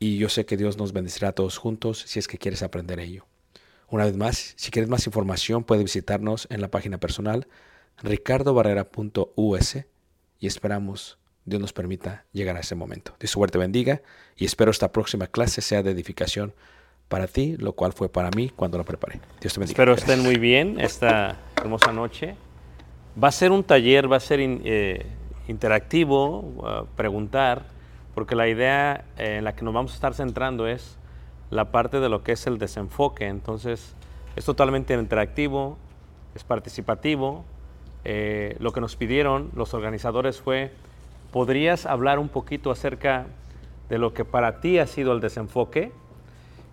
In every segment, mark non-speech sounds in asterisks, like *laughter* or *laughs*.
y yo sé que Dios nos bendecirá a todos juntos si es que quieres aprender ello. Una vez más, si quieres más información, puedes visitarnos en la página personal ricardobarrera.us y esperamos Dios nos permita llegar a ese momento. Dios suerte bendiga y espero esta próxima clase sea de edificación para ti, lo cual fue para mí cuando lo preparé. Dios te bendiga. Espero estén muy bien esta hermosa noche. Va a ser un taller, va a ser in- eh, interactivo, uh, preguntar, porque la idea eh, en la que nos vamos a estar centrando es la parte de lo que es el desenfoque. Entonces, es totalmente interactivo, es participativo. Eh, lo que nos pidieron los organizadores fue, ¿podrías hablar un poquito acerca de lo que para ti ha sido el desenfoque?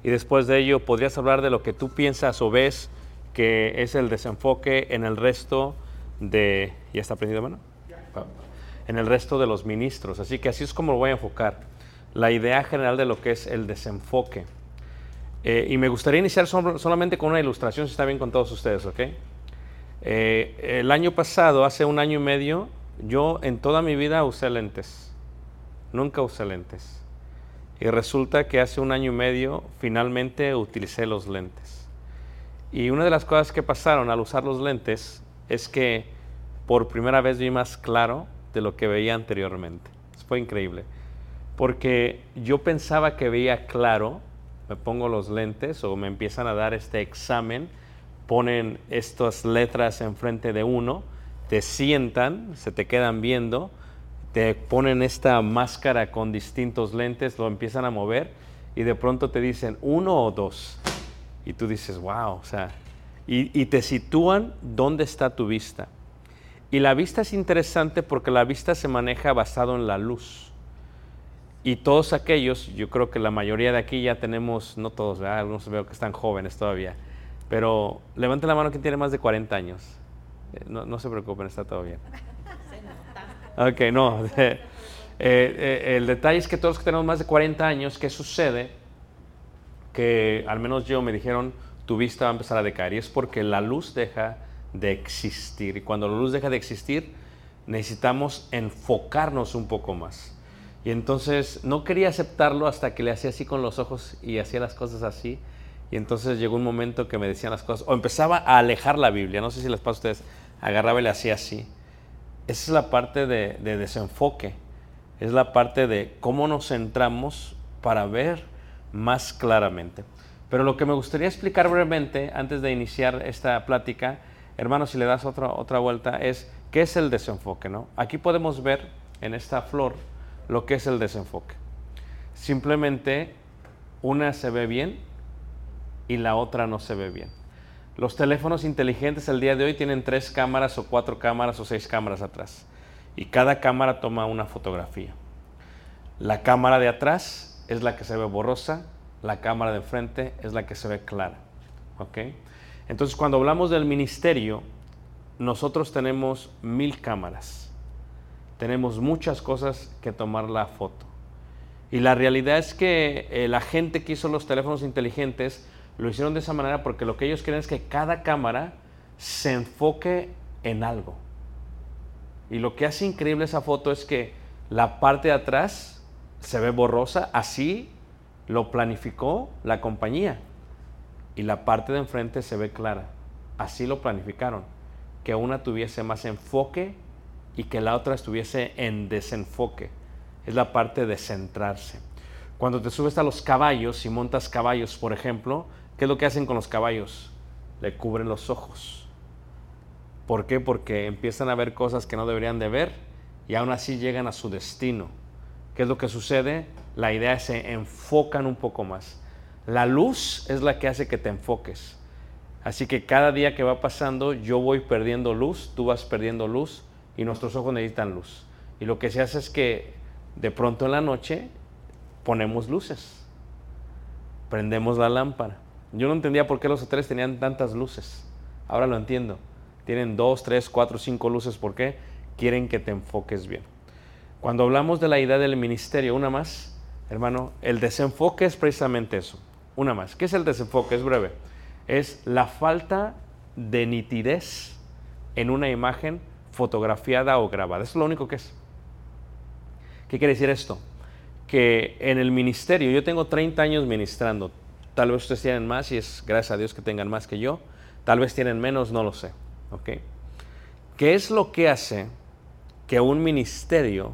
Y después de ello, ¿podrías hablar de lo que tú piensas o ves que es el desenfoque en el resto de... ¿Ya está aprendido, mano? En el resto de los ministros. Así que así es como lo voy a enfocar. La idea general de lo que es el desenfoque. Eh, y me gustaría iniciar sol- solamente con una ilustración, si está bien con todos ustedes, ¿ok? Eh, el año pasado, hace un año y medio, yo en toda mi vida usé lentes. Nunca usé lentes. Y resulta que hace un año y medio finalmente utilicé los lentes. Y una de las cosas que pasaron al usar los lentes es que por primera vez vi más claro de lo que veía anteriormente. Fue increíble. porque yo pensaba que veía claro, me pongo los lentes o me empiezan a dar este examen, ponen estas letras enfrente de uno, te sientan, se te quedan viendo, te ponen esta máscara con distintos lentes, lo empiezan a mover y de pronto te dicen uno o dos. Y tú dices, wow, o sea, y, y te sitúan dónde está tu vista. Y la vista es interesante porque la vista se maneja basado en la luz. Y todos aquellos, yo creo que la mayoría de aquí ya tenemos, no todos, ¿verdad? algunos veo que están jóvenes todavía, pero levanten la mano quien tiene más de 40 años. Eh, No, no se preocupen, está todo bien. Ok, no. *laughs* eh, eh, el detalle es que todos que tenemos más de 40 años, ¿qué sucede? Que al menos yo me dijeron, tu vista va a empezar a decaer. Y es porque la luz deja de existir. Y cuando la luz deja de existir, necesitamos enfocarnos un poco más. Y entonces no quería aceptarlo hasta que le hacía así con los ojos y hacía las cosas así. Y entonces llegó un momento que me decían las cosas, o empezaba a alejar la Biblia, no sé si les pasa a ustedes, agarraba y le hacía así. Esa es la parte de, de desenfoque, es la parte de cómo nos centramos para ver más claramente. Pero lo que me gustaría explicar brevemente antes de iniciar esta plática, hermanos, si le das otra, otra vuelta, es qué es el desenfoque. ¿no? Aquí podemos ver en esta flor lo que es el desenfoque. Simplemente una se ve bien y la otra no se ve bien. Los teléfonos inteligentes el día de hoy tienen tres cámaras o cuatro cámaras o seis cámaras atrás. Y cada cámara toma una fotografía. La cámara de atrás es la que se ve borrosa, la cámara de frente es la que se ve clara. ¿ok? Entonces cuando hablamos del ministerio, nosotros tenemos mil cámaras. Tenemos muchas cosas que tomar la foto. Y la realidad es que eh, la gente que hizo los teléfonos inteligentes lo hicieron de esa manera porque lo que ellos quieren es que cada cámara se enfoque en algo. Y lo que hace increíble esa foto es que la parte de atrás se ve borrosa, así lo planificó la compañía. Y la parte de enfrente se ve clara, así lo planificaron. Que una tuviese más enfoque y que la otra estuviese en desenfoque. Es la parte de centrarse. Cuando te subes a los caballos y montas caballos, por ejemplo, ¿qué es lo que hacen con los caballos? Le cubren los ojos. ¿Por qué? Porque empiezan a ver cosas que no deberían de ver y aún así llegan a su destino. ¿Qué es lo que sucede? La idea es se enfocan un poco más. La luz es la que hace que te enfoques. Así que cada día que va pasando yo voy perdiendo luz, tú vas perdiendo luz y nuestros ojos necesitan luz. Y lo que se hace es que de pronto en la noche ponemos luces, prendemos la lámpara. Yo no entendía por qué los hoteles tenían tantas luces. Ahora lo entiendo. Tienen dos, tres, cuatro, cinco luces. ¿Por qué? Quieren que te enfoques bien. Cuando hablamos de la idea del ministerio, una más, hermano, el desenfoque es precisamente eso. Una más. ¿Qué es el desenfoque? Es breve. Es la falta de nitidez en una imagen fotografiada o grabada. Eso es lo único que es. ¿Qué quiere decir esto? Que en el ministerio, yo tengo 30 años ministrando, tal vez ustedes tienen más y es gracias a Dios que tengan más que yo, tal vez tienen menos, no lo sé. ¿Qué es lo que hace que un ministerio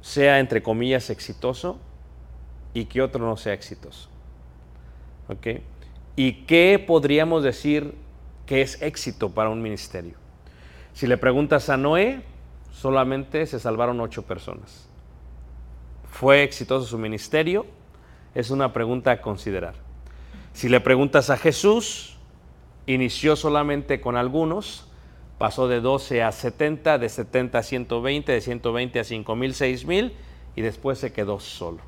sea, entre comillas, exitoso y que otro no sea exitoso? ¿Ok? ¿Y qué podríamos decir que es éxito para un ministerio? Si le preguntas a Noé, solamente se salvaron ocho personas. ¿Fue exitoso su ministerio? Es una pregunta a considerar. Si le preguntas a Jesús, inició solamente con algunos, pasó de 12 a 70, de 70 a 120, de 120 a 5000, 6000 y después se quedó solo.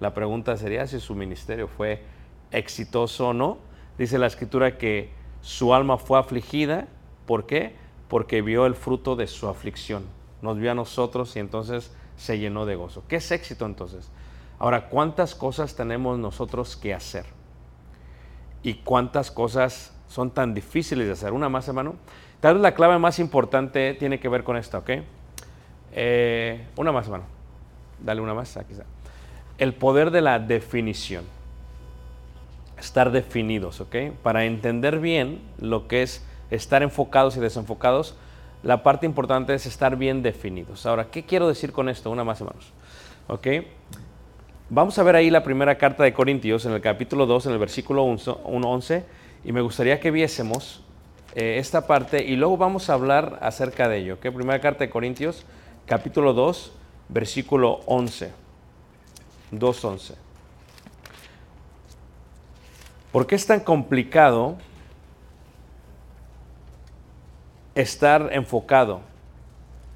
La pregunta sería si su ministerio fue exitoso o no. Dice la escritura que su alma fue afligida. ¿Por qué? Porque vio el fruto de su aflicción. Nos vio a nosotros y entonces se llenó de gozo. ¿Qué es éxito entonces? Ahora, ¿cuántas cosas tenemos nosotros que hacer? ¿Y cuántas cosas son tan difíciles de hacer? Una más, hermano. Tal vez la clave más importante tiene que ver con esta, ¿ok? Eh, una más, hermano. Dale una más, aquí está. El poder de la definición. Estar definidos, ¿ok? Para entender bien lo que es estar enfocados y desenfocados, la parte importante es estar bien definidos. Ahora, ¿qué quiero decir con esto? Una más, hermanos. ¿Ok? Vamos a ver ahí la primera carta de Corintios en el capítulo 2, en el versículo 11, y me gustaría que viésemos eh, esta parte y luego vamos a hablar acerca de ello. ¿ok? Primera carta de Corintios, capítulo 2, versículo 11. 2.11. ¿Por qué es tan complicado estar enfocado?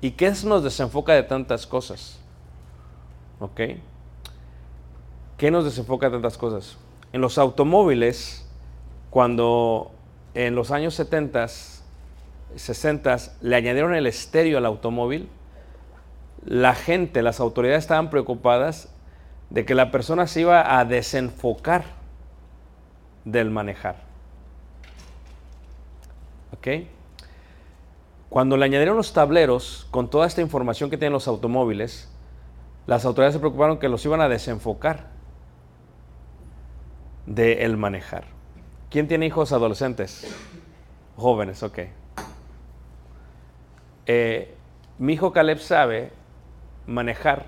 ¿Y qué nos desenfoca de tantas cosas? ¿Ok? ¿Qué nos desenfoca de tantas cosas? En los automóviles, cuando en los años 70, 60 le añadieron el estéreo al automóvil, la gente, las autoridades estaban preocupadas de que la persona se iba a desenfocar del manejar. ¿Ok? Cuando le añadieron los tableros con toda esta información que tienen los automóviles, las autoridades se preocuparon que los iban a desenfocar del manejar. ¿Quién tiene hijos adolescentes? Jóvenes, ok. Eh, mi hijo Caleb sabe manejar,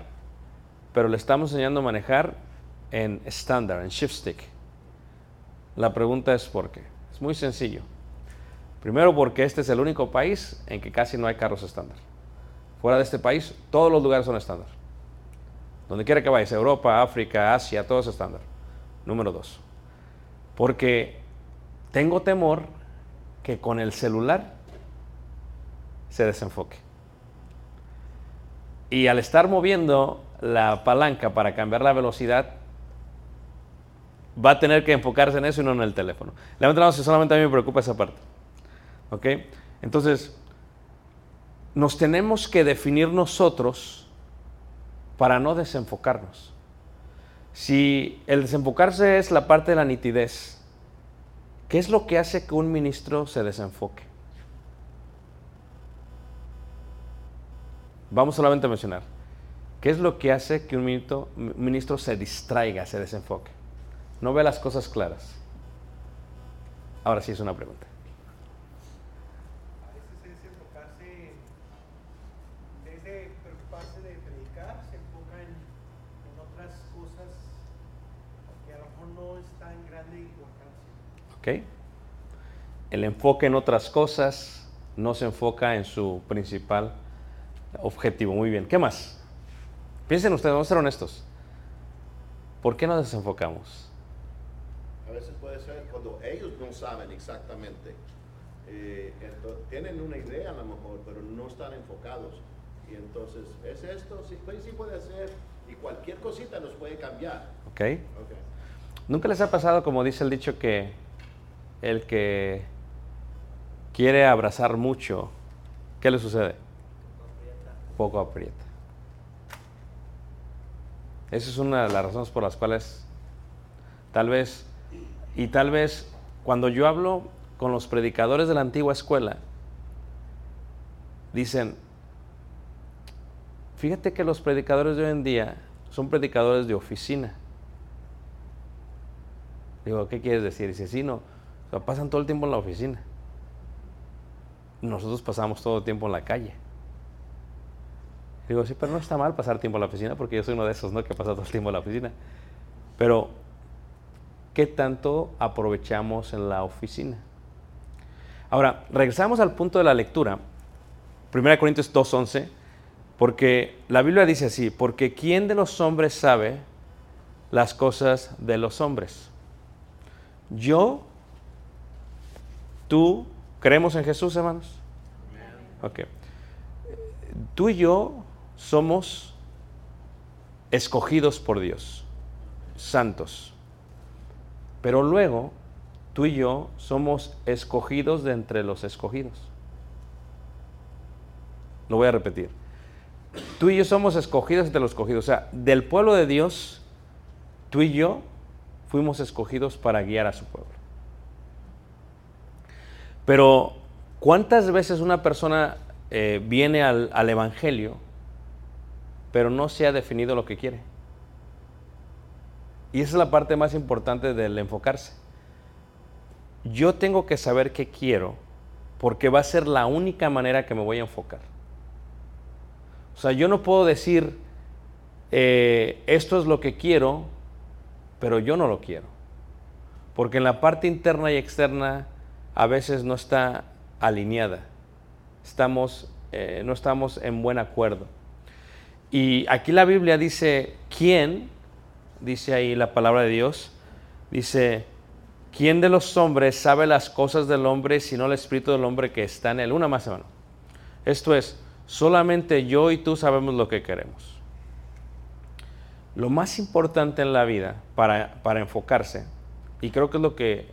pero le estamos enseñando a manejar en estándar, en shift stick. La pregunta es por qué. Es muy sencillo. Primero porque este es el único país en que casi no hay carros estándar. Fuera de este país, todos los lugares son estándar. Donde quiera que vayas, Europa, África, Asia, todo es estándar. Número dos. Porque tengo temor que con el celular se desenfoque. Y al estar moviendo la palanca para cambiar la velocidad, va a tener que enfocarse en eso y no en el teléfono. Levanta la mano si solamente a mí me preocupa esa parte. ¿Ok? Entonces, nos tenemos que definir nosotros para no desenfocarnos. Si el desenfocarse es la parte de la nitidez, ¿qué es lo que hace que un ministro se desenfoque? Vamos solamente a mencionar. ¿Qué es lo que hace que un ministro, ministro se distraiga, se desenfoque? No ve las cosas claras. Ahora sí es una pregunta. A veces es enfocarse, en vez de preocuparse de predicar, se enfoca en, en otras cosas que a lo mejor no es tan grande importancia. ¿Ok? El enfoque en otras cosas no se enfoca en su principal objetivo. Muy bien. ¿Qué más? Piensen ustedes, vamos a ser honestos. ¿Por qué nos desenfocamos? A veces puede ser cuando ellos no saben exactamente. eh, ento- tienen una idea a lo mejor, pero no están enfocados. Y entonces, ¿es esto? Sí, pues sí puede ser. Y cualquier cosita nos puede cambiar. ¿Ok? Ok. ¿Nunca les ha pasado, como dice el dicho, que el que quiere abrazar mucho, ¿qué le sucede? Poco aprieta. Esa es una de las razones por las cuales tal vez, y tal vez cuando yo hablo con los predicadores de la antigua escuela, dicen, fíjate que los predicadores de hoy en día son predicadores de oficina. Digo, ¿qué quieres decir? Dice, sí, no, pasan todo el tiempo en la oficina. Nosotros pasamos todo el tiempo en la calle. Digo, sí, pero no está mal pasar tiempo en la oficina porque yo soy uno de esos, ¿no? Que pasa todo el tiempo en la oficina. Pero, ¿qué tanto aprovechamos en la oficina? Ahora, regresamos al punto de la lectura. 1 Corintios 2.11, porque la Biblia dice así, porque ¿quién de los hombres sabe las cosas de los hombres? Yo, tú, ¿creemos en Jesús, hermanos? Ok. Tú y yo somos escogidos por Dios, santos. Pero luego, tú y yo somos escogidos de entre los escogidos. Lo voy a repetir. Tú y yo somos escogidos entre los escogidos. O sea, del pueblo de Dios, tú y yo fuimos escogidos para guiar a su pueblo. Pero, ¿cuántas veces una persona eh, viene al, al Evangelio, pero no se ha definido lo que quiere? Y esa es la parte más importante del enfocarse. Yo tengo que saber qué quiero, porque va a ser la única manera que me voy a enfocar. O sea, yo no puedo decir, eh, esto es lo que quiero, pero yo no lo quiero. Porque en la parte interna y externa a veces no está alineada. Estamos, eh, no estamos en buen acuerdo. Y aquí la Biblia dice, ¿quién? Dice ahí la palabra de Dios. Dice, ¿quién de los hombres sabe las cosas del hombre sino el espíritu del hombre que está en él? Una más, hermano. Esto es, solamente yo y tú sabemos lo que queremos. Lo más importante en la vida para, para enfocarse, y creo que es lo que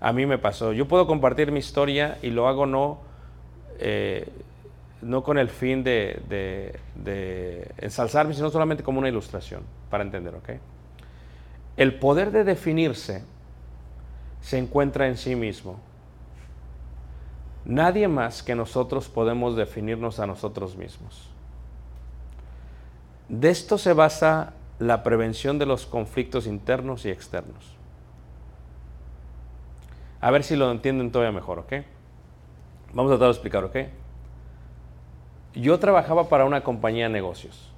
a mí me pasó, yo puedo compartir mi historia y lo hago no, eh, no con el fin de, de, de ensalzarme, sino solamente como una ilustración, para entender, ¿ok? El poder de definirse se encuentra en sí mismo. Nadie más que nosotros podemos definirnos a nosotros mismos. De esto se basa la prevención de los conflictos internos y externos. A ver si lo entienden todavía mejor, ¿ok? Vamos a tratar de explicar, ¿ok? Yo trabajaba para una compañía de negocios.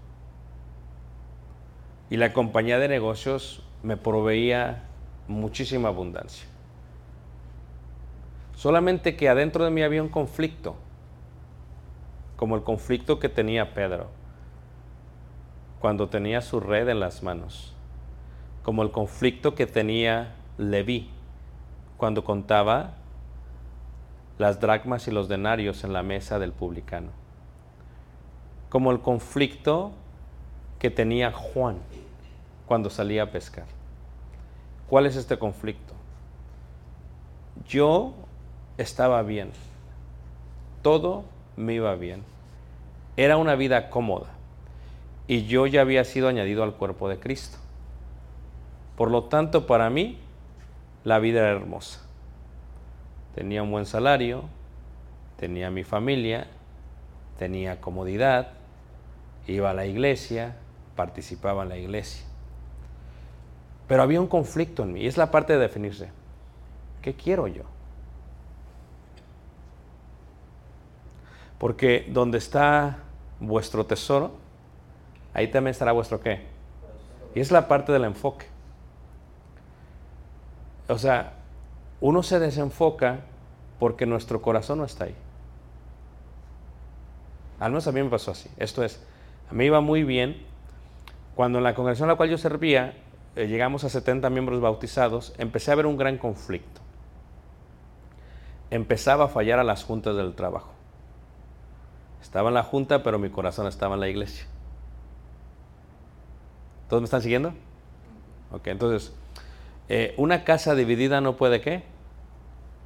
Y la compañía de negocios me proveía muchísima abundancia. Solamente que adentro de mí había un conflicto, como el conflicto que tenía Pedro cuando tenía su red en las manos, como el conflicto que tenía Leví cuando contaba las dracmas y los denarios en la mesa del publicano, como el conflicto que tenía Juan cuando salía a pescar. ¿Cuál es este conflicto? Yo estaba bien, todo me iba bien, era una vida cómoda y yo ya había sido añadido al cuerpo de Cristo. Por lo tanto, para mí, la vida era hermosa. Tenía un buen salario, tenía mi familia, tenía comodidad, iba a la iglesia, participaba en la iglesia. Pero había un conflicto en mí y es la parte de definirse. ¿Qué quiero yo? Porque donde está vuestro tesoro, ahí también estará vuestro qué. Y es la parte del enfoque. O sea, uno se desenfoca porque nuestro corazón no está ahí. Al menos a mí me pasó así. Esto es, a mí iba muy bien. Cuando en la congregación a la cual yo servía, eh, llegamos a 70 miembros bautizados, empecé a ver un gran conflicto. Empezaba a fallar a las juntas del trabajo. Estaba en la junta, pero mi corazón estaba en la iglesia. ¿Todos me están siguiendo? Ok, entonces, eh, una casa dividida no puede qué?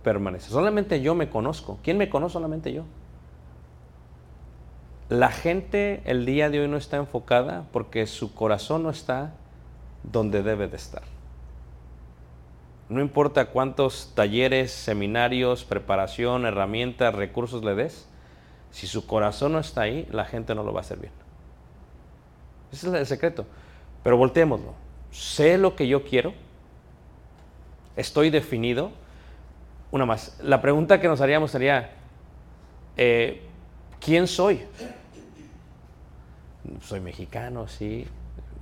Permanecer. Solamente yo me conozco. ¿Quién me conoce? Solamente yo. La gente el día de hoy no está enfocada porque su corazón no está donde debe de estar. No importa cuántos talleres, seminarios, preparación, herramientas, recursos le des, si su corazón no está ahí, la gente no lo va a hacer bien. Ese es el secreto. Pero volteémoslo. Sé lo que yo quiero. Estoy definido. Una más. La pregunta que nos haríamos sería, eh, ¿quién soy? Soy mexicano, sí.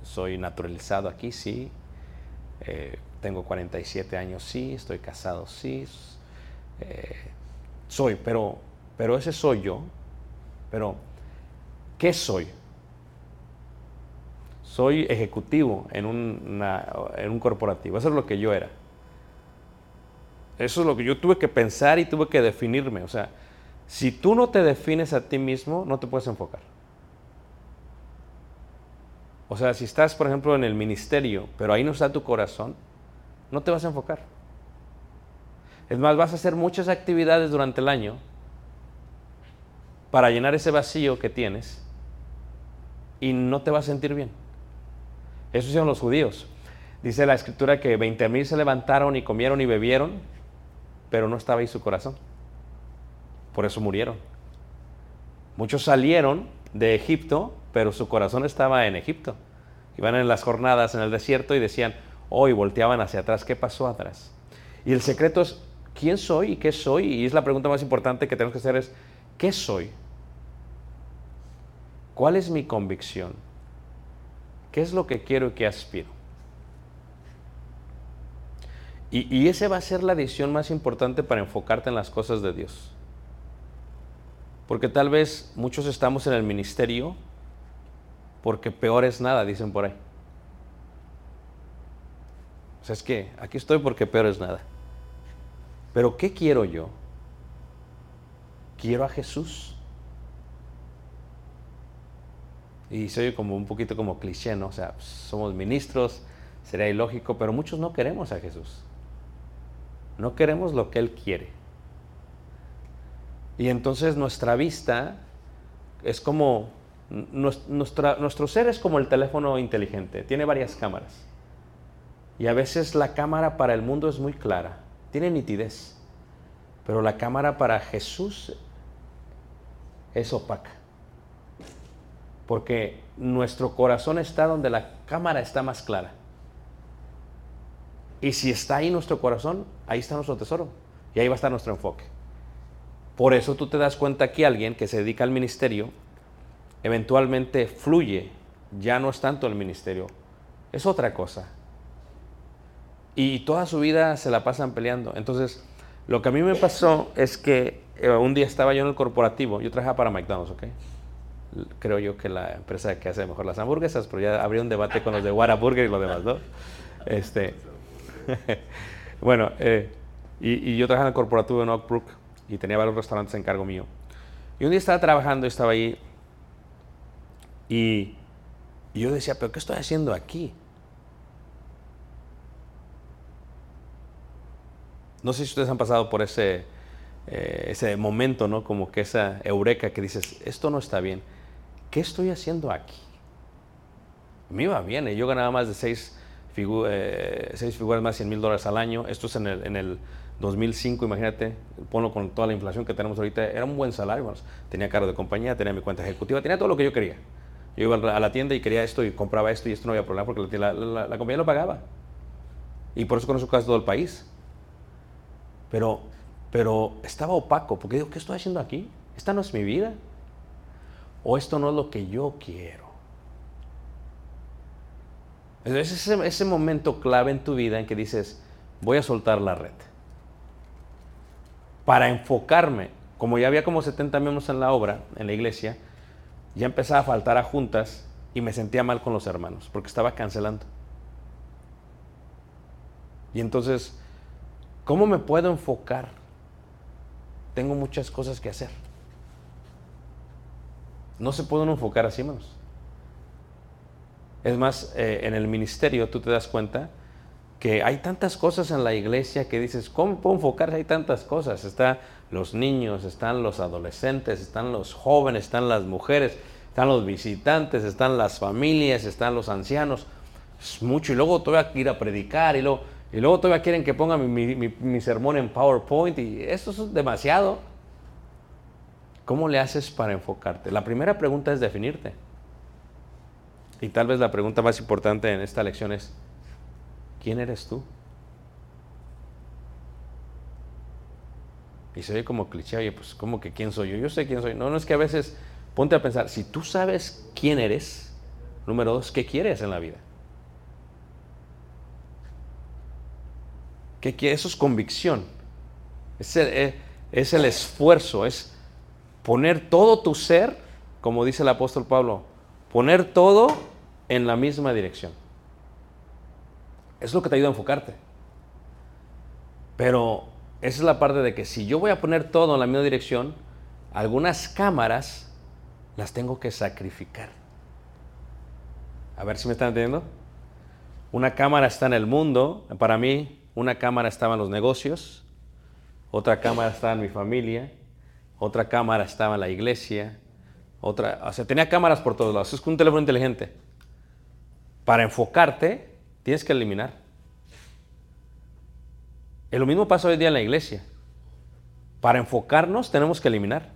Soy naturalizado aquí, sí. Eh, tengo 47 años, sí. Estoy casado, sí. Eh, soy, pero, pero ese soy yo. Pero, ¿qué soy? Soy ejecutivo en, en un corporativo. Eso es lo que yo era. Eso es lo que yo tuve que pensar y tuve que definirme. O sea, si tú no te defines a ti mismo, no te puedes enfocar. O sea, si estás, por ejemplo, en el ministerio, pero ahí no está tu corazón, no te vas a enfocar. Es más, vas a hacer muchas actividades durante el año para llenar ese vacío que tienes y no te vas a sentir bien. Eso hicieron los judíos. Dice la escritura que 20 mil se levantaron y comieron y bebieron, pero no estaba ahí su corazón. Por eso murieron. Muchos salieron de Egipto, pero su corazón estaba en Egipto. Iban en las jornadas en el desierto y decían, hoy volteaban hacia atrás, ¿qué pasó atrás? Y el secreto es, ¿quién soy y qué soy? Y es la pregunta más importante que tenemos que hacer es, ¿qué soy? ¿Cuál es mi convicción? ¿Qué es lo que quiero y qué aspiro? Y, y esa va a ser la decisión más importante para enfocarte en las cosas de Dios. Porque tal vez muchos estamos en el ministerio porque peor es nada, dicen por ahí. O sea, es que aquí estoy porque peor es nada. Pero ¿qué quiero yo? Quiero a Jesús. Y soy como un poquito como cliché, ¿no? O sea, somos ministros, sería ilógico, pero muchos no queremos a Jesús. No queremos lo que Él quiere. Y entonces nuestra vista es como, nuestra- nuestro ser es como el teléfono inteligente, tiene varias cámaras. Y a veces la cámara para el mundo es muy clara, tiene nitidez, pero la cámara para Jesús es opaca. Porque nuestro corazón está donde la cámara está más clara. Y si está ahí nuestro corazón, ahí está nuestro tesoro. Y ahí va a estar nuestro enfoque. Por eso tú te das cuenta que alguien que se dedica al ministerio, eventualmente fluye. Ya no es tanto el ministerio, es otra cosa. Y toda su vida se la pasan peleando. Entonces, lo que a mí me pasó es que eh, un día estaba yo en el corporativo, yo trabajaba para McDonald's, ¿ok? Creo yo que la empresa que hace mejor las hamburguesas, pero ya habría un debate con los de Whataburger y los demás, ¿no? Este, *laughs* bueno, eh, y, y yo trabajaba en el corporativo en Oak Brook y tenía varios restaurantes en cargo mío. Y un día estaba trabajando, estaba ahí y, yo decía, pero ¿qué estoy haciendo aquí? No sé si ustedes han pasado por ese, eh, ese momento, ¿no? Como que esa eureka que dices, esto no está bien. ¿Qué estoy haciendo aquí? Me iba bien, ¿eh? yo ganaba más de seis, eh, seis figuras más 100 mil dólares al año. Esto es en el, en el 2005, imagínate, ponlo con toda la inflación que tenemos ahorita, era un buen salario. Tenía cargo de compañía, tenía mi cuenta ejecutiva, tenía todo lo que yo quería. Yo iba a la tienda y quería esto y compraba esto y esto no había problema porque la, la- la compañía lo pagaba. Y por eso conozco casi todo el país. Pero, pero estaba opaco, porque digo, ¿qué estoy haciendo aquí? Esta no es mi vida. O esto no es lo que yo quiero. Entonces ese, ese momento clave en tu vida en que dices, voy a soltar la red. Para enfocarme, como ya había como 70 miembros en la obra, en la iglesia, ya empezaba a faltar a juntas y me sentía mal con los hermanos, porque estaba cancelando. Y entonces, ¿cómo me puedo enfocar? Tengo muchas cosas que hacer. No se puede uno enfocar así, hermanos. Es más, eh, en el ministerio tú te das cuenta que hay tantas cosas en la iglesia que dices, ¿cómo puedo enfocarse? Hay tantas cosas. Están los niños, están los adolescentes, están los jóvenes, están las mujeres, están los visitantes, están las familias, están los ancianos. Es mucho. Y luego todavía ir predicar y luego, y luego todavía quieren que ponga mi, mi- mi- mi sermón en PowerPoint y eso es demasiado. ¿Cómo le haces para enfocarte? La primera pregunta es definirte. Y tal vez la pregunta más importante en esta lección es, ¿quién eres tú? Y se ve como cliché, oye, pues ¿cómo que quién soy yo? Yo sé quién soy. No, no es que a veces ponte a pensar, si tú sabes quién eres, número dos, ¿qué quieres en la vida? ¿Qué? Eso es convicción. Es el, eh, es el esfuerzo, es poner todo tu ser, como dice el apóstol Pablo, poner todo en la misma dirección. Es lo que te ayuda a enfocarte. Pero esa es la parte de que si yo voy a poner todo en la misma dirección, algunas cámaras las tengo que sacrificar. A ver si me están entendiendo. Una cámara está en el mundo, para mí una cámara estaba en los negocios, otra cámara estaba en mi familia, otra cámara estaba en la iglesia, otra, o sea, tenía cámaras por todos lados. Es un teléfono inteligente. Para enfocarte, tienes que eliminar. Y lo mismo pasa hoy día en la iglesia. Para enfocarnos tenemos que eliminar.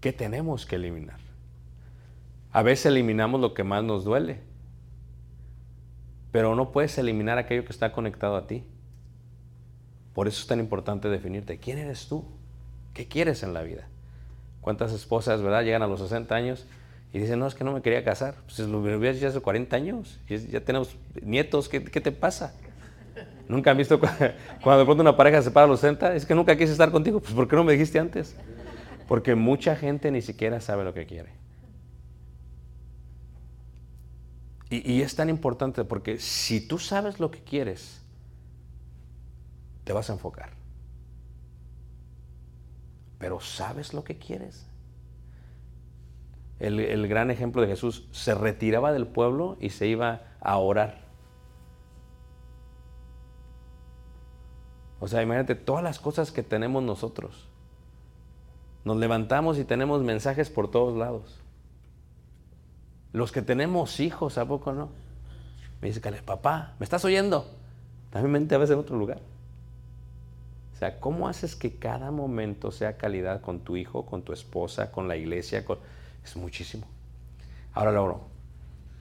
¿Qué tenemos que eliminar? A veces eliminamos lo que más nos duele, pero no puedes eliminar aquello que está conectado a ti. Por eso es tan importante definirte. ¿Quién eres tú? ¿Qué quieres en la vida? ¿Cuántas esposas, verdad, llegan a los 60 años Y dice, no, es que no me quería casar. Pues lo hubieras dicho hace 40 años. es- Ya tenemos nietos, ¿qué, qué te pasa? ¿Nunca han visto cu- *laughs* cuando de pronto una pareja se separa a los 60? Es que nunca quise estar contigo. Pues ¿por qué no me dijiste antes? Porque mucha gente ni siquiera sabe lo que quiere. Y, y es tan importante porque si tú sabes lo que quieres, te vas a enfocar. Pero ¿sabes lo que quieres? El, el gran ejemplo de Jesús se retiraba del pueblo y se iba a orar. O sea, imagínate todas las cosas que tenemos nosotros. Nos levantamos y tenemos mensajes por todos lados. Los que tenemos hijos, ¿a poco no? Me dice, Caleb, papá, ¿me estás oyendo? También mente a veces en otro lugar. O sea, ¿cómo haces que cada momento sea calidad con tu hijo, con tu esposa, con la iglesia? Es muchísimo. Ahora, Lauro,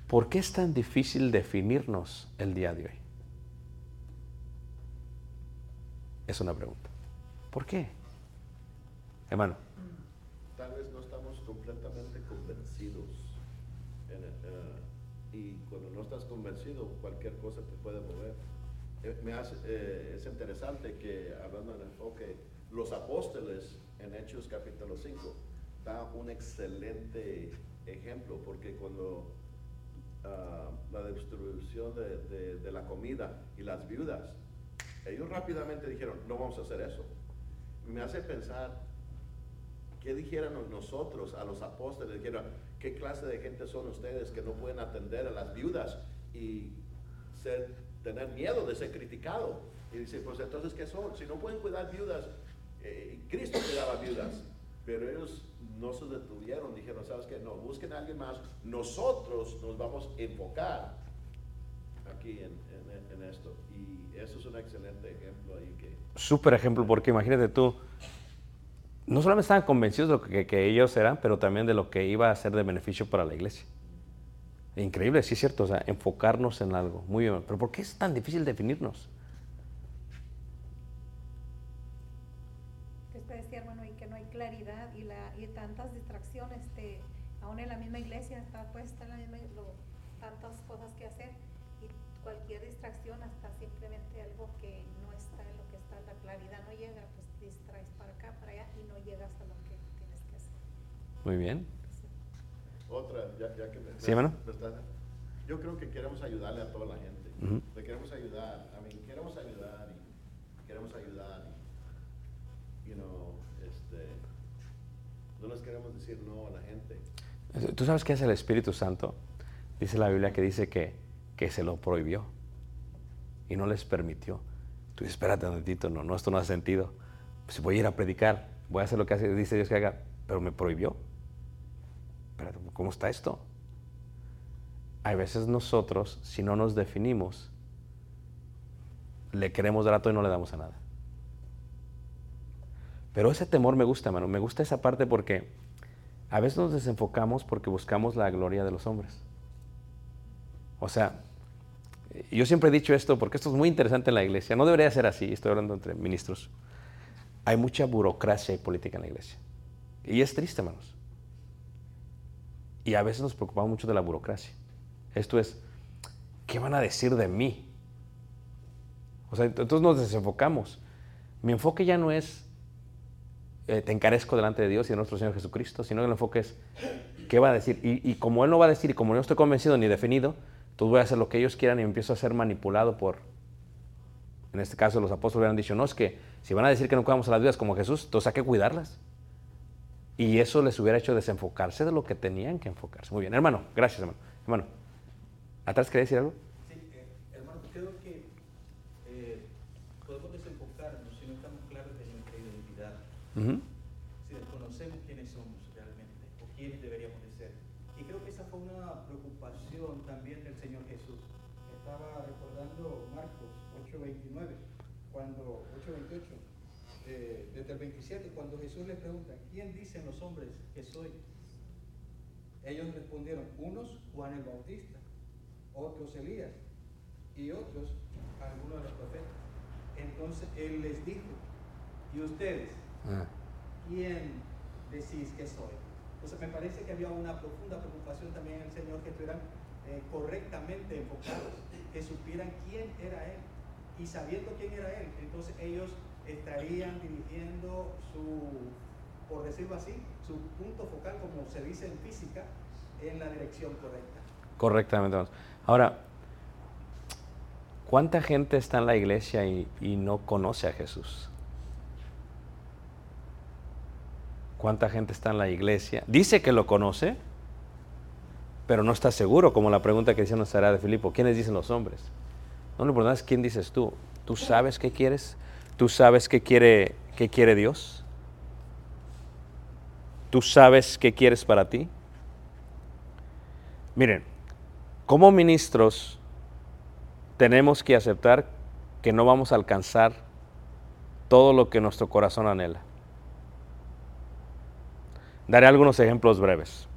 ¿por qué es tan difícil definirnos el día de hoy? Es una pregunta. ¿Por qué? Hermano, Tal vez no estamos completamente convencidos. en el- eh, y cuando no estás convencido, cualquier cosa te puede mover. Eh, me hace- eh, es interesante que, hablando en enfoque, los apóstoles en Hechos capítulo 5 da un excelente ejemplo, porque cuando ah, la distribución de la comida y las viudas, ellos rápidamente dijeron, no vamos a hacer eso. Me hace pensar ¿Qué dijeran nosotros a los apóstoles? Dijeron, ¿qué clase de gente son ustedes que no pueden atender a las viudas y ser, tener miedo de ser criticado? Y dice, pues entonces, ¿qué son? Si no pueden cuidar viudas, eh, Cristo cuidaba viudas, pero ellos no se detuvieron, dijeron, ¿sabes qué? No, busquen a alguien más, nosotros nos vamos a enfocar aquí en, en- en esto. Eso es un excelente ejemplo ahí que... súper ejemplo, porque imagínate tú, no solamente estaban convencidos de lo que, que ellos eran, pero también de lo que iba a ser de beneficio para la iglesia. Increíble, sí es cierto, o sea, enfocarnos en algo. Muy bien, pero ¿por qué es tan difícil definirnos? usted decía, hermano, y que no hay claridad y, la, y tantas distracciones, este, aún en la misma iglesia, está puesta en la misma, lo- tantas cosas que hacer cualquier distracción, hasta simplemente algo que no está en lo que está, la claridad no llega, pues distraes para acá, para allá y no llegas a lo que tienes que hacer. Muy bien. Otra, ya, ya que me, Sí, hermano. yo creo que queremos ayudarle a toda la gente. Ujú. Le queremos ayudar, a mí queremos ayudar y queremos ayudar y, you know, este, no les queremos decir no a la gente. ¿Tú sabes qué es el Espíritu Santo? Dice la Biblia que dice que, que se lo prohibió y no les permitió. Tú dices, espérate un momentito, no, no, esto no hace sentido. Pues voy a ir a predicar, voy a hacer lo que dice Dios que haga, pero me prohibió. ¿cómo está esto? Hay veces nosotros, si no nos definimos, le queremos dar a todo y no le damos a nada. Pero ese temor me gusta, hermano. Me gusta esa parte porque a veces nos desenfocamos porque buscamos la gloria de los hombres. O sea, yo siempre he dicho esto porque esto es muy interesante en la iglesia. No debería ser así, estoy hablando entre ministros. Hay mucha burocracia y política en la iglesia. Y es triste, hermanos. Y a veces nos preocupamos mucho de la burocracia. Esto es, ¿qué van a decir de mí? O sea, entonces nos desenfocamos. Mi enfoque ya no es, eh, te encarezco delante de Dios y de nuestro Señor Jesucristo, sino que el enfoque es, ¿qué va a decir? Y, y como Él no va a decir, y como no estoy convencido ni definido, entonces voy a hacer lo que ellos quieran y empiezo a ser manipulado por, en este caso los apóstoles hubieran dicho, no, es que si van a decir que no cuidamos a las vidas como Jesús, entonces hay que cuidarlas. Y eso les hubiera hecho desenfocarse de lo que tenían que enfocarse. Muy bien, hermano, gracias, hermano. Hermano, ¿atrás quería decir algo? Sí, eh, hermano, creo que eh, podemos desenfocarnos si no estamos claros de nuestra identidad, si 17, cuando Jesús les pregunta, ¿quién dicen los hombres que soy? Ellos respondieron, unos Juan el Bautista, otros Elías y otros algunos de los profetas. Entonces él les dijo, ¿y ustedes? Ah. ¿Quién decís que soy? Entonces me parece que había una profunda preocupación también en el Señor que estuvieran eh, correctamente enfocados, que supieran quién era Él. Y sabiendo quién era Él, entonces ellos estarían dirigiendo su, por decirlo así, su punto focal, como se dice en física, en la dirección correcta. Correctamente. Ahora, ¿cuánta gente está en la iglesia y, no conoce a Jesús? ¿Cuánta gente está en la iglesia? Dice que lo conoce, pero no está seguro, como la pregunta que hicieron será de Filipo. ¿Quiénes dicen los hombres? No, lo importante es quién dices tú. ¿Tú sabes qué quieres? ¿Tú sabes qué quiere, qué quiere Dios? ¿Tú sabes qué quieres para ti? Miren, como ministros tenemos que aceptar que no vamos a alcanzar todo lo que nuestro corazón anhela. Daré algunos ejemplos breves.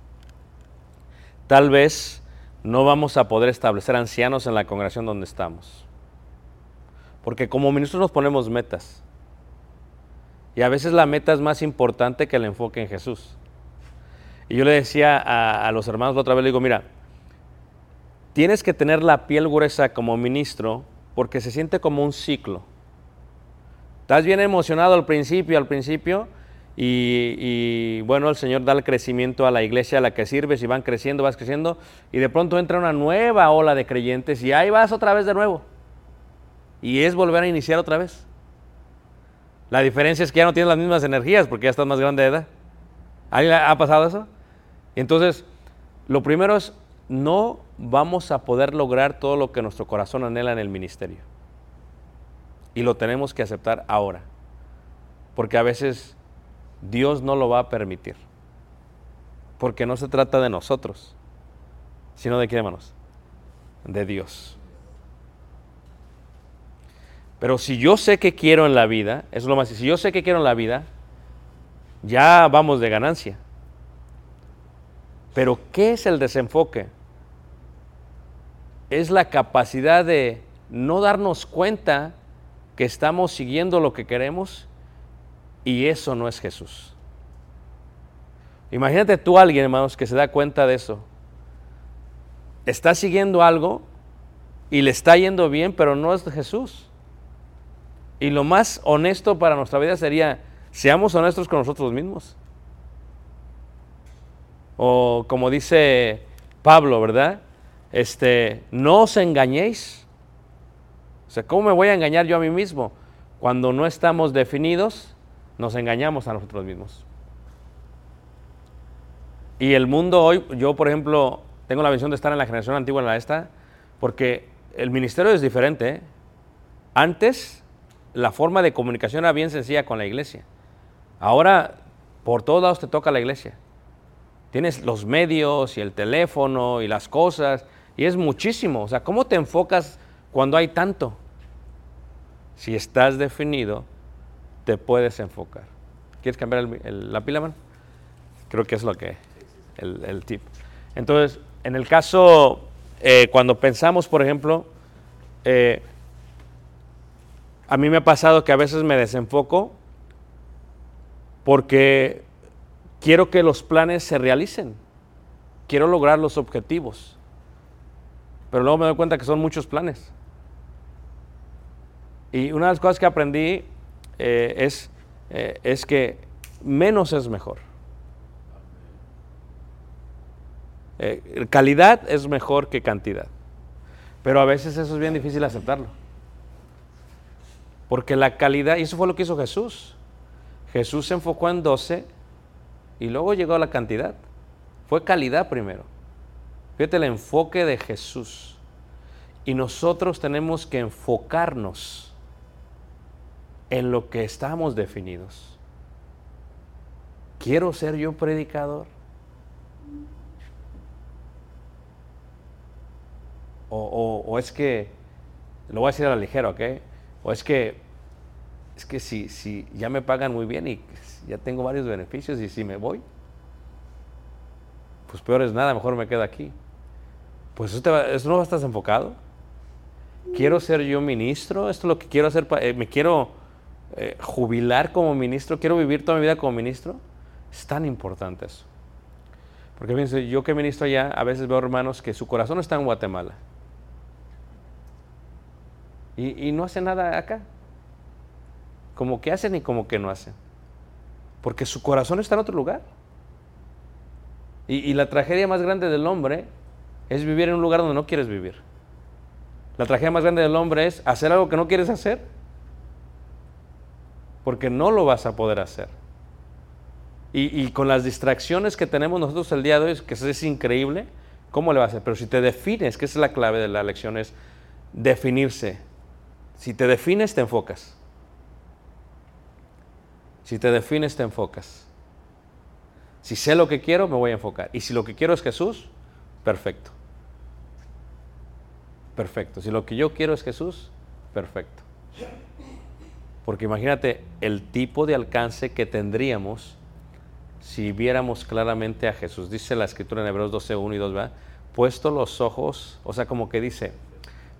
Tal vez no vamos a poder establecer ancianos en la congregación donde estamos. Porque como ministros nos ponemos metas. Y a veces la meta es más importante que el enfoque en Jesús. Y yo le decía a, los hermanos la otra vez, le digo, mira, tienes que tener la piel gruesa como ministro porque se siente como un ciclo. Estás bien emocionado al principio, al principio, y, y, bueno, el Señor da el crecimiento a la iglesia a la que sirves y van creciendo, vas creciendo, y de pronto entra una nueva ola de creyentes y ahí vas otra vez de nuevo. Y es volver a iniciar otra vez. La diferencia es que ya no tienes las mismas energías porque ya estás más grande de edad. ¿Alguien ha pasado eso? Entonces, lo primero es, no vamos a poder lograr todo lo que nuestro corazón anhela en el ministerio. Y lo tenemos que aceptar ahora. Porque a veces Dios no lo va a permitir. Porque no se trata de nosotros, sino de qué, hermanos? De Dios. Pero si yo sé que quiero en la vida, es lo más, si yo sé que quiero en la vida, ya vamos de ganancia. Pero ¿qué es el desenfoque? Es la capacidad de no darnos cuenta que estamos siguiendo lo que queremos y eso no es Jesús. Imagínate tú alguien, hermanos, que se da cuenta de eso. Está siguiendo algo y le está yendo bien, pero no es Jesús. Y lo más honesto para nuestra vida sería, seamos honestos con nosotros mismos. O como dice Pablo, ¿verdad? Este, no os engañéis. O sea, ¿cómo me voy a engañar yo a mí mismo? Cuando no estamos definidos, nos engañamos a nosotros mismos. Y el mundo hoy, yo por ejemplo, tengo la visión de estar en la generación antigua en la esta, porque el ministerio es diferente. ¿eh? Antes, la forma de comunicación era bien sencilla con la iglesia. Ahora, por todos lados te toca la iglesia. Tienes los medios y el teléfono y las cosas, y es muchísimo. O sea, ¿cómo te enfocas cuando hay tanto? Si estás definido, te puedes enfocar. ¿Quieres cambiar el- la pila, man? Creo que es lo que, el, el tip. Entonces, en el caso, eh, cuando pensamos, por ejemplo, eh, a mí me ha pasado que a veces me desenfoco porque quiero que los planes se realicen, quiero lograr los objetivos, pero luego me doy cuenta que son muchos planes. Y una de las cosas que aprendí eh, es, eh, es que menos es mejor. Eh, calidad es mejor que cantidad, pero a veces eso es bien difícil aceptarlo. Porque la calidad, y eso fue lo que hizo Jesús. Jesús se enfocó en 12 y luego llegó a la cantidad. Fue calidad primero. Fíjate el enfoque de Jesús. Y nosotros tenemos que enfocarnos en lo que estamos definidos. ¿Quiero ser yo predicador? O, o- es que, lo voy a decir a la ligera, ¿ok? O es que, es que si, si ya me pagan muy bien y ya tengo varios beneficios y si me voy, pues peor es nada, mejor me quedo aquí. Pues eso, te va- eso no estás enfocado. Quiero ser yo ministro, esto es lo que quiero hacer, eh, me quiero eh, jubilar como ministro, quiero vivir toda mi vida como ministro. Es tan importante eso. Porque fíjense, yo que ministro allá, a veces veo hermanos que su corazón está en Guatemala. Y, y no hacen nada acá. Como que hacen y como que no hacen. Porque su corazón está en otro lugar. Y, la tragedia más grande del hombre es vivir en un lugar donde no quieres vivir. La tragedia más grande del hombre es hacer algo que no quieres hacer. Porque no lo vas a poder hacer. Y, con las distracciones que tenemos nosotros el día de hoy, que es increíble, ¿cómo le vas a hacer? Pero si te defines, que esa es la clave de la lección, es definirse. Si te defines, te enfocas. Si te defines, te enfocas. Si sé lo que quiero, me voy a enfocar. Y si lo que quiero es Jesús, perfecto. Perfecto. Si lo que yo quiero es Jesús, perfecto. Porque imagínate el tipo de alcance que tendríamos si viéramos claramente a Jesús. Dice la escritura en Hebreos 12, 1 y 2, ¿verdad? Puesto los ojos, o sea, como que dice,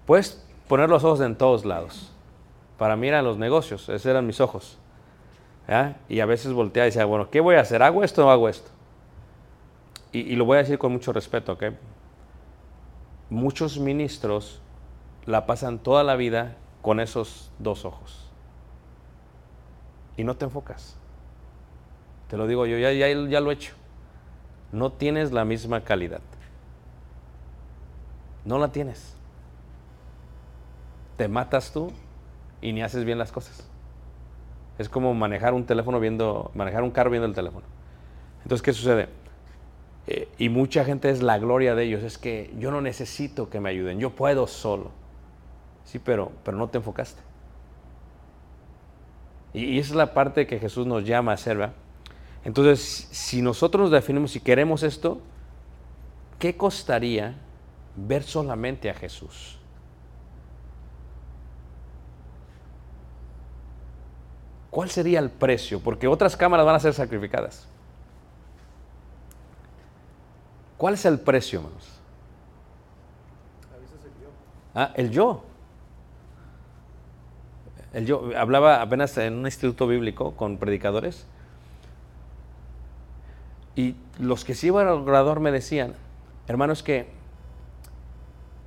puedes poner los ojos en todos lados. Para mí eran los negocios, esos eran mis ojos. Y a veces volteaba y decía, bueno, ¿qué voy a hacer? ¿Hago esto o no hago esto? Y, y lo voy a decir con mucho respeto, ¿ok? Muchos ministros la pasan toda la vida con esos dos ojos. Y no te enfocas. Te lo digo yo, ya, ya, ya lo he hecho. No tienes la misma calidad. No la tienes. Te matas tú y ni haces bien las cosas. Es como manejar un teléfono viendo, manejar un carro viendo el teléfono. Entonces, ¿qué sucede? Eh, y mucha gente es la gloria de ellos. Es que yo no necesito que me ayuden, yo puedo solo. Sí, pero, pero no te enfocaste. Y, esa es la parte que Jesús nos llama a hacer. Entonces, si nosotros nos definimos, si queremos esto, ¿qué costaría ver solamente a Jesús? ¿Cuál sería el precio? Porque otras cámaras van a ser sacrificadas. ¿Cuál es el precio, hermanos? Ah, el yo. El yo. Hablaba apenas en un instituto bíblico con predicadores. Y los que sí iban al graduar me decían, hermano, es que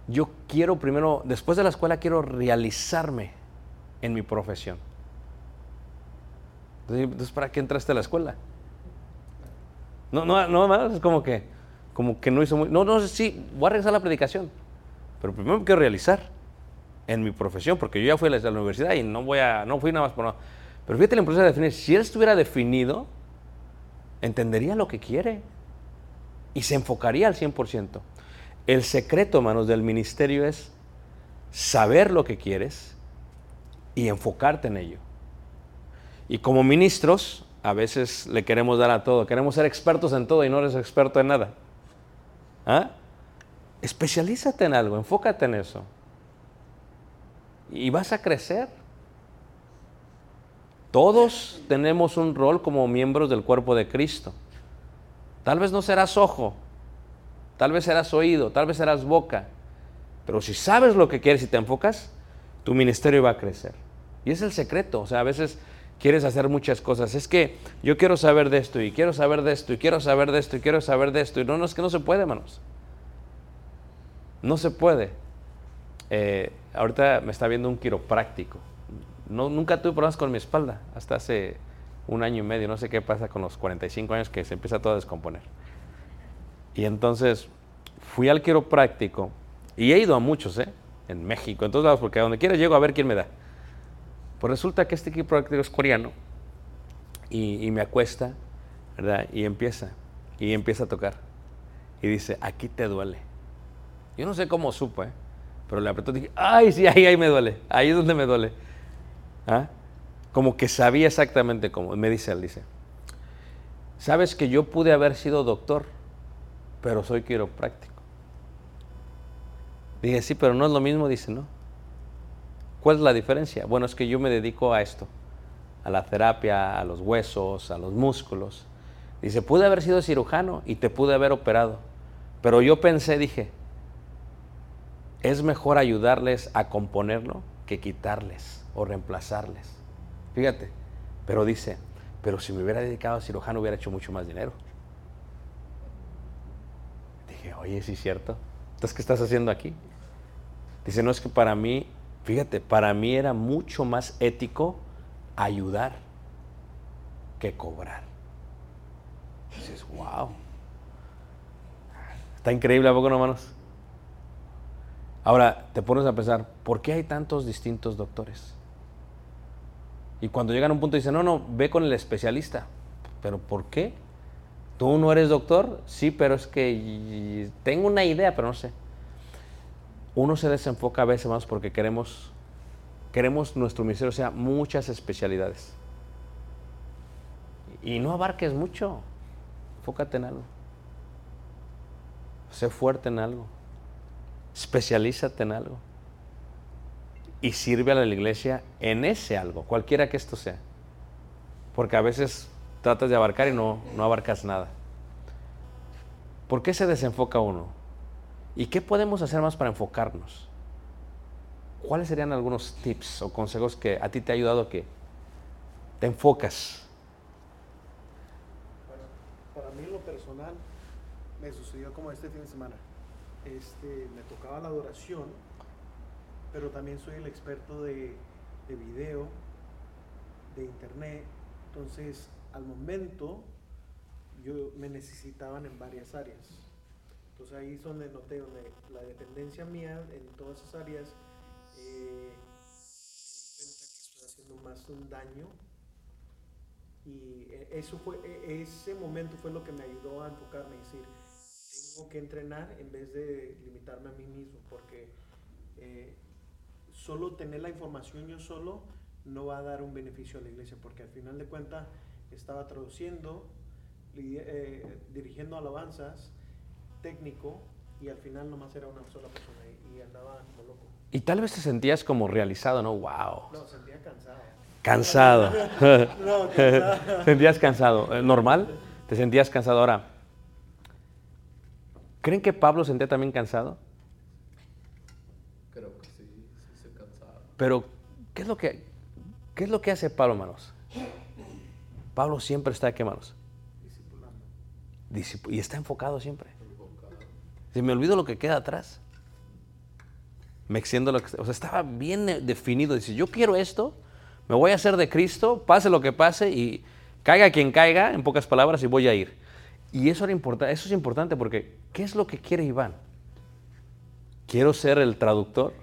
yo quiero primero, después de la escuela, quiero realizarme en mi profesión. Entonces, ¿para qué entraste a la escuela? No, no, no, más es como que, como que no hizo muy. No, no, sí, voy a regresar a la predicación. Pero primero me quiero realizar en mi profesión, porque yo ya fui a la, universidad y no voy a, no fui nada más por no. Pero fíjate la importancia de definir. Si él estuviera definido, entendería lo que quiere y se enfocaría al 100%. El secreto, hermanos, del ministerio es saber lo que quieres y enfocarte en ello. Y como ministros, a veces le queremos dar a todo, queremos ser expertos en todo y no eres experto en nada. ¿Ah? Especialízate en algo, enfócate en eso. Y vas a crecer. Todos tenemos un rol como miembros del cuerpo de Cristo. Tal vez no serás ojo, tal vez serás oído, tal vez serás boca, pero si sabes lo que quieres y te enfocas, tu ministerio va a crecer. Y es el secreto, o sea, a veces quieres hacer muchas cosas. Es que yo quiero saber de esto y quiero saber de esto y quiero saber de esto y quiero saber de esto. Y no, no es que no se puede, hermanos. No se puede. Eh, ahorita me está viendo un quiropráctico. No, nunca tuve problemas con mi espalda, hasta hace un año y medio. No sé qué pasa con los 45 años que se empieza todo a descomponer. Y entonces fui al quiropráctico y he ido a muchos, ¿eh? En México, en todos lados, porque a donde quiera llego a ver quién me da. Pues resulta que este quiropráctico es coreano y, y me acuesta, ¿verdad? Y empieza, y empieza a tocar. Y dice, aquí te duele. Yo no sé cómo supo, ¿eh? Pero le apretó y dije, ay, sí, ahí, ahí me duele, ahí es donde me duele. ¿Ah? Como que sabía exactamente cómo. Me dice él, dice, sabes que yo pude haber sido doctor, pero soy quiropráctico. Dije, sí, pero no es lo mismo, dice, no. ¿Cuál es la diferencia? Bueno, es que yo me dedico a esto, a la terapia, a los huesos, a los músculos. Dice, pude haber sido cirujano y te pude haber operado, pero yo pensé, dije, es mejor ayudarles a componerlo que quitarles o reemplazarles. Fíjate, pero dice, pero si me hubiera dedicado a cirujano hubiera hecho mucho más dinero. Dije, oye, sí es cierto. Entonces, ¿qué estás haciendo aquí? Dice, no, es que para mí, fíjate, para mí era mucho más ético ayudar que cobrar. Dices, wow. Está increíble, ¿a poco no, hermanos? Ahora, te pones a pensar, ¿por qué hay tantos distintos doctores? Y cuando llegan a un punto dicen, no, no, ve con el especialista. ¿Pero por qué? ¿Tú no eres doctor? Sí, pero es que tengo una idea, pero no sé. Uno se desenfoca a veces más porque queremos, queremos nuestro ministerio sea muchas especialidades. Y no abarques mucho. Enfócate en algo. Sé fuerte en algo. Especialízate en algo. Y sirve a la iglesia en ese algo, cualquiera que esto sea. Porque a veces tratas de abarcar y no, no abarcas nada. ¿Por qué se desenfoca uno? ¿Y qué podemos hacer más para enfocarnos? ¿Cuáles serían algunos tips o consejos que a ti te ha ayudado a que te enfocas? Bueno, para mí lo personal me sucedió como este fin de semana. Este, me tocaba la adoración, pero también soy el experto de, de video, de internet. Entonces, al momento, yo me necesitaban en varias áreas. Entonces ahí es donde noté donde la dependencia mía en todas esas áreas eh, me di cuenta que estoy haciendo más un daño. Y eh, eso fue, e- ese momento fue lo que me ayudó a enfocarme y decir, tengo que entrenar en vez de limitarme a mí mismo, porque eh, solo tener la información yo solo no va a dar un beneficio a la iglesia, porque al final de cuentas estaba traduciendo, eh, dirigiendo alabanzas, técnico, y al final nomás era una sola persona y, y andaba como loco. Y tal vez te sentías como realizado, ¿no? ¡Wow! No, sentía cansado. Cansado. *laughs* No, *laughs* cansado. sentías cansado. Eh, ¿Normal? ¿Te sentías cansado ahora? ¿Creen que Pablo sentía también cansado? Creo que sí, sí se cansaba. Pero, ¿qué es lo que, qué es lo que hace Pablo, hermanos? Pablo siempre está aquí, hermanos. Discipu- Y está enfocado siempre. Si me olvido lo que queda atrás. Me extiendo lo que... O sea, estaba bien definido. Dice, yo quiero esto, me voy a hacer de Cristo, pase lo que pase y caiga quien caiga, en pocas palabras, y voy a ir. Y eso, era importa- eso es importante porque, ¿qué es lo que quiere Iván? Quiero ser el traductor.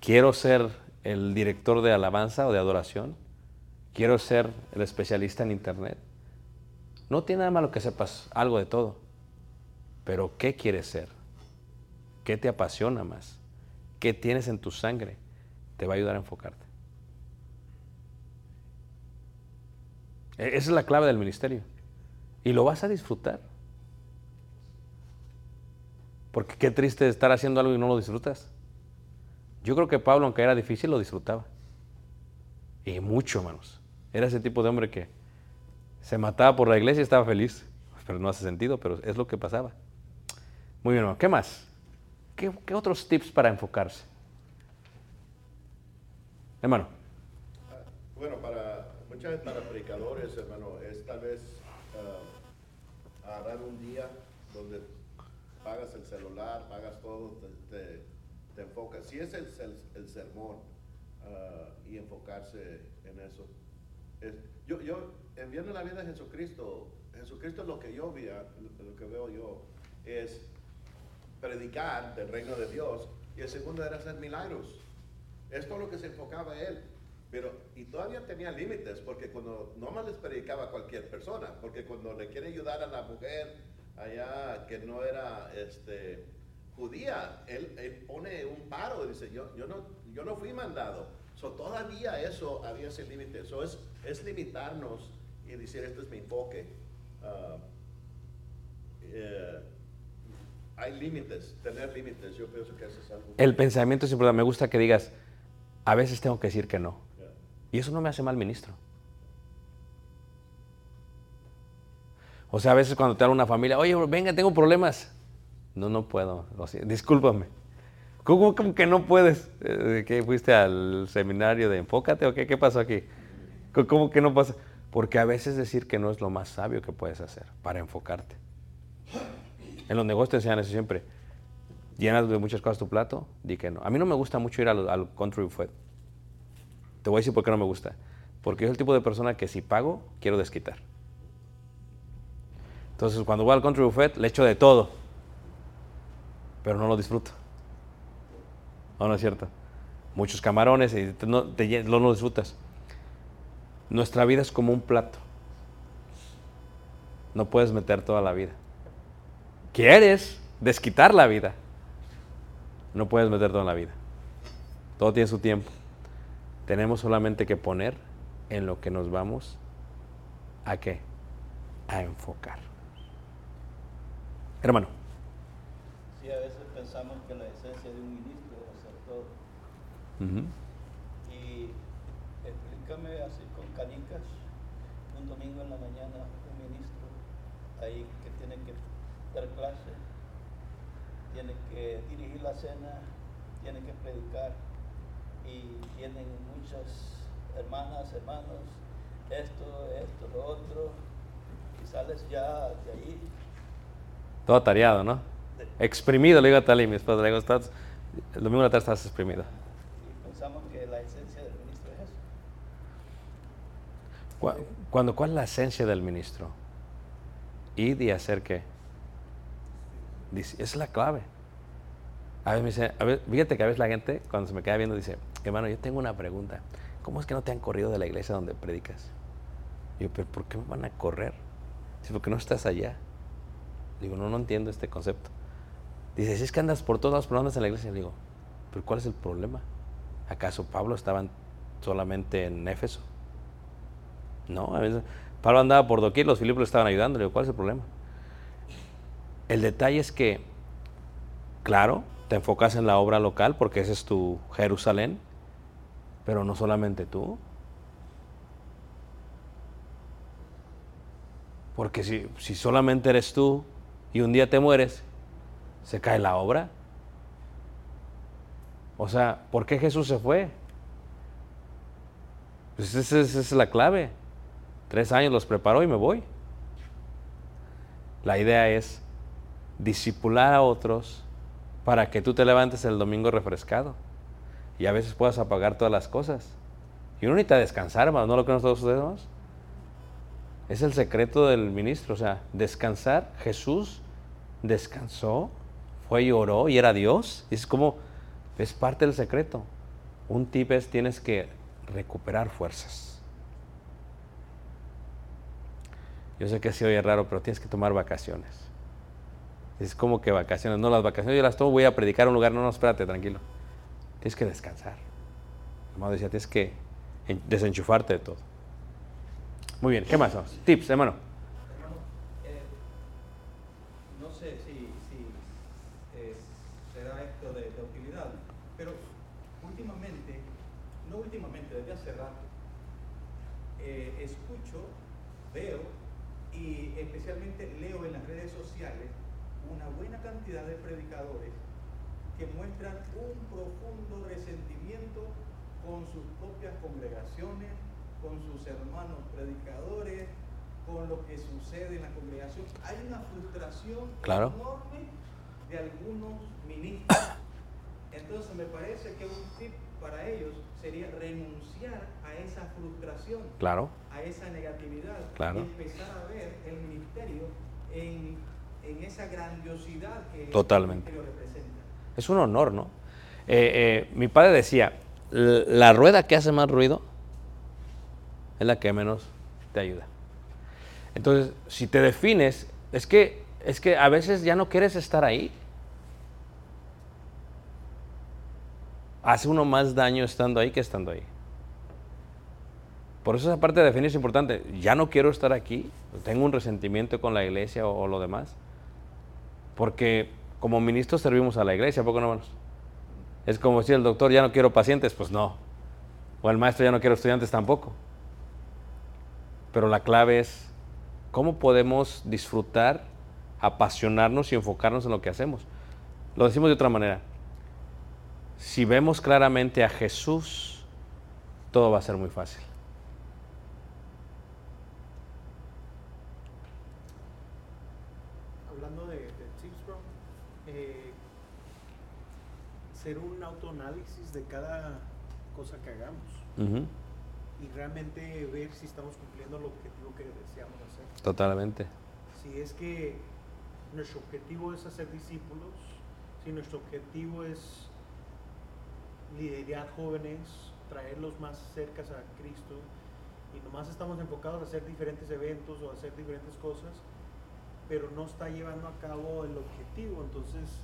Quiero ser el director de alabanza o de adoración. Quiero ser el especialista en internet. No tiene nada malo que sepas algo de todo. Pero ¿qué quieres ser? ¿Qué te apasiona más? ¿Qué tienes en tu sangre? Te va a ayudar a enfocarte. E- Esa es la clave del ministerio. Y lo vas a disfrutar. Porque qué triste estar haciendo algo y no lo disfrutas. Yo creo que Pablo, aunque era difícil, lo disfrutaba. Y mucho, hermanos. Era ese tipo de hombre que se mataba por la iglesia y estaba feliz. Pero no hace sentido, pero es lo que pasaba. Muy bien. ¿Qué más? ¿Qué, otros tips para enfocarse? Hermano, Bueno, para muchas veces para predicadores, hermano, es tal vez ah, agarrar un día donde pagas el celular, pagas todo, te, enfocas. Si es el, el- sermón ah, y enfocarse en eso. Es- yo, yo, en la vida de Jesucristo, Jesucristo lo que yo veía, lo que veo yo, es predicar del reino de Dios y el segundo era hacer milagros. Es todo lo que se enfocaba él. Pero, y todavía tenía límites, porque cuando no más les predicaba a cualquier persona, porque cuando le quiere ayudar a la mujer allá que no era este, judía, él, él pone un paro, dice, yo, yo, no, yo no fui mandado. So, todavía eso había ese límite. Eso es, es limitarnos y decir, este es mi enfoque. Eh, hay límites, tener límites, yo pienso que eso es algo. el pensamiento es importante. Me gusta que digas, a veces tengo que decir que no. Yeah. Y eso no me hace mal ministro. O sea, a veces cuando te habla una familia, oye, venga, tengo problemas. No, no puedo. O sea, discúlpame. ¿Cómo, cómo que no puedes? Eh, ¿Qué fuiste al seminario de enfócate o qué? ¿Qué pasó aquí? ¿Cómo- ¿Cómo que no pasa? Porque a veces decir que no es lo más sabio que puedes hacer para enfocarte. En los negocios te enseñan eso siempre. Llenas de muchas cosas tu plato, di que no. A mí no me gusta mucho ir al, al country buffet. Te voy a decir por qué no me gusta. Porque yo soy el tipo de persona que si pago, quiero desquitar. Entonces, cuando voy al country buffet, le echo de todo. Pero no lo disfruto. ¿O no es cierto? Muchos camarones y no, no lo disfrutas. Nuestra vida es como un plato. No puedes meter toda la vida. ¿Quieres desquitar la vida? No puedes meter toda la vida. Todo tiene su tiempo. Tenemos solamente que poner en lo que nos vamos a qué? A enfocar. Hermano, Sí, a veces pensamos que la esencia de un ministro es hacer todo. Y explícame así con canicas, un domingo en la mañana, un ministro ahí que tiene que dar clase, tiene que dirigir la cena, tiene que predicar y tienen muchas hermanas, hermanos, esto, esto, lo otro, y sales ya de ahí. todo tareado, ¿no? Exprimido, le digo a Tali, mi esposa, le digo, estás, el domingo de la tarde estás exprimido. Y pensamos que la esencia del ministro es eso. Cu- Cuando, ¿Cuál es la esencia del ministro? Y hacer qué? Dice, es la clave. A veces me dice, a fíjate que a veces la gente, cuando se me queda viendo, dice, hermano, yo tengo una pregunta. ¿Cómo es que no te han corrido de la iglesia donde predicas? Yo, pero ¿por qué me van a correr? Dice, porque no estás allá. Digo, no, no entiendo este concepto. Dice, si es que andas por pero no andas en la iglesia. Le digo, pero ¿cuál es el problema? ¿Acaso Pablo estaba en- solamente en Éfeso? No, a veces Pablo andaba por doquier, los Filipos le estaban ayudando. Le digo, ¿cuál es el problema? El detalle es que, claro, te enfocas en la obra local porque ese es tu Jerusalén, pero no solamente tú. Porque si, si solamente eres tú y un día te mueres, se cae la obra. O sea, ¿por qué Jesús se fue? Pues esa es, esa es la clave. Tres años los preparó y me voy. La idea es disipular a otros para que tú te levantes el domingo refrescado y a veces puedas apagar todas las cosas. Y uno necesita descansar, hermano, ¿no lo creen todos ustedes? Es el secreto del ministro, o sea, descansar. Jesús descansó, fue y oró y era Dios. Es como, es parte del secreto. Un tip es tienes que recuperar fuerzas. Yo sé que se oye raro, pero tienes que tomar vacaciones. Es como que vacaciones, no las vacaciones, yo las tomo, voy a predicar a un lugar, no, no, espérate, tranquilo. Tienes que descansar. Hermano decía, tienes que en- desenchufarte de todo. Muy bien, ¿qué más? Tips. Hermano, eh, no sé si, si eh, será esto de, de utilidad, pero últimamente, no últimamente, desde hace rato, eh, escucho, veo y especialmente leo en las redes sociales una buena cantidad de predicadores que muestran un profundo resentimiento con sus propias congregaciones, con sus hermanos predicadores, con en la congregación. Hay una frustración Claro. enorme de algunos ministros. *coughs* Entonces me parece que un tip para ellos sería renunciar a esa frustración, Claro, a esa negatividad Claro. y empezar a ver el ministerio en, en esa grandiosidad que Totalmente. el ministerio representa. es un honor, ¿no? Eh, eh, mi padre decía, "L- la rueda que hace más ruido es la que menos te ayuda. Entonces, si te defines, es que, es que a veces ya no quieres estar ahí. Hace uno más daño estando ahí que estando ahí. Por eso esa parte de definir es importante. Ya no quiero estar aquí, tengo un resentimiento con la iglesia o, o lo demás. Porque como ministros servimos a la iglesia, ¿a poco no, hermanos? Es como decir el doctor, ya no quiero pacientes, pues no. O el maestro, ya no quiero estudiantes tampoco. Pero la clave es ¿Cómo podemos disfrutar, apasionarnos y enfocarnos en lo que hacemos? Lo decimos de otra manera. Si vemos claramente a Jesús, todo va a ser muy fácil. Hablando de, de tips, eh, ser un autoanálisis de cada cosa que hagamos. Y realmente ver si estamos cumpliendo lo objetivo Totalmente. Si es que nuestro objetivo es hacer discípulos, si nuestro objetivo es liderar jóvenes, traerlos más cerca a Cristo, y nomás estamos enfocados a hacer diferentes eventos o a hacer diferentes cosas, pero no está llevando a cabo el objetivo, entonces